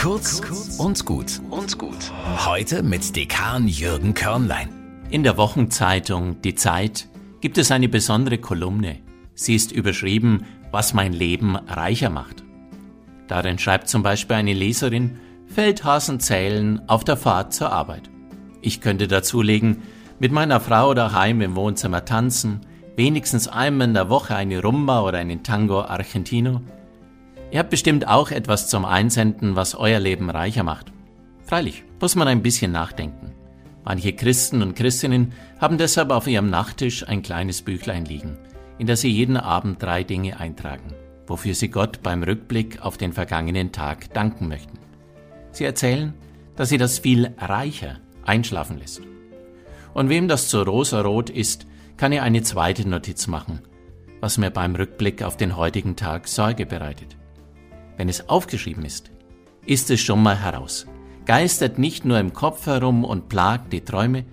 Kurz und gut und gut. Heute mit Dekan Jürgen Körnlein. In der Wochenzeitung Die Zeit gibt es eine besondere Kolumne. Sie ist überschrieben, was mein Leben reicher macht. Darin schreibt zum Beispiel eine Leserin, Feldhasen zählen auf der Fahrt zur Arbeit. Ich könnte dazulegen, mit meiner Frau daheim im Wohnzimmer tanzen, wenigstens einmal in der Woche eine Rumba oder einen Tango Argentino. Ihr habt bestimmt auch etwas zum Einsenden, was euer Leben reicher macht. Freilich, muss man ein bisschen nachdenken. Manche Christen und Christinnen haben deshalb auf ihrem Nachttisch ein kleines Büchlein liegen, in das sie jeden Abend drei Dinge eintragen, wofür sie Gott beim Rückblick auf den vergangenen Tag danken möchten. Sie erzählen, dass sie das viel reicher einschlafen lässt. Und wem das zu rosarot ist, kann er eine zweite Notiz machen, was mir beim Rückblick auf den heutigen Tag Sorge bereitet. Wenn es aufgeschrieben ist, ist es schon mal heraus, geistert nicht nur im Kopf herum und plagt die Träume,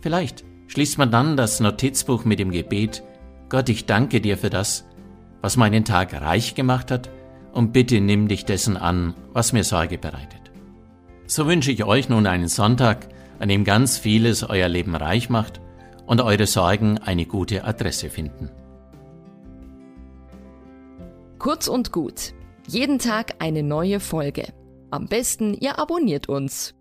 vielleicht schließt man dann das Notizbuch mit dem Gebet, Gott, ich danke dir für das, was meinen Tag reich gemacht hat, und bitte nimm dich dessen an, was mir Sorge bereitet. So wünsche ich euch nun einen Sonntag, an dem ganz vieles euer Leben reich macht und eure Sorgen eine gute Adresse finden. Kurz und gut. Jeden Tag eine neue Folge. Am besten, ihr abonniert uns.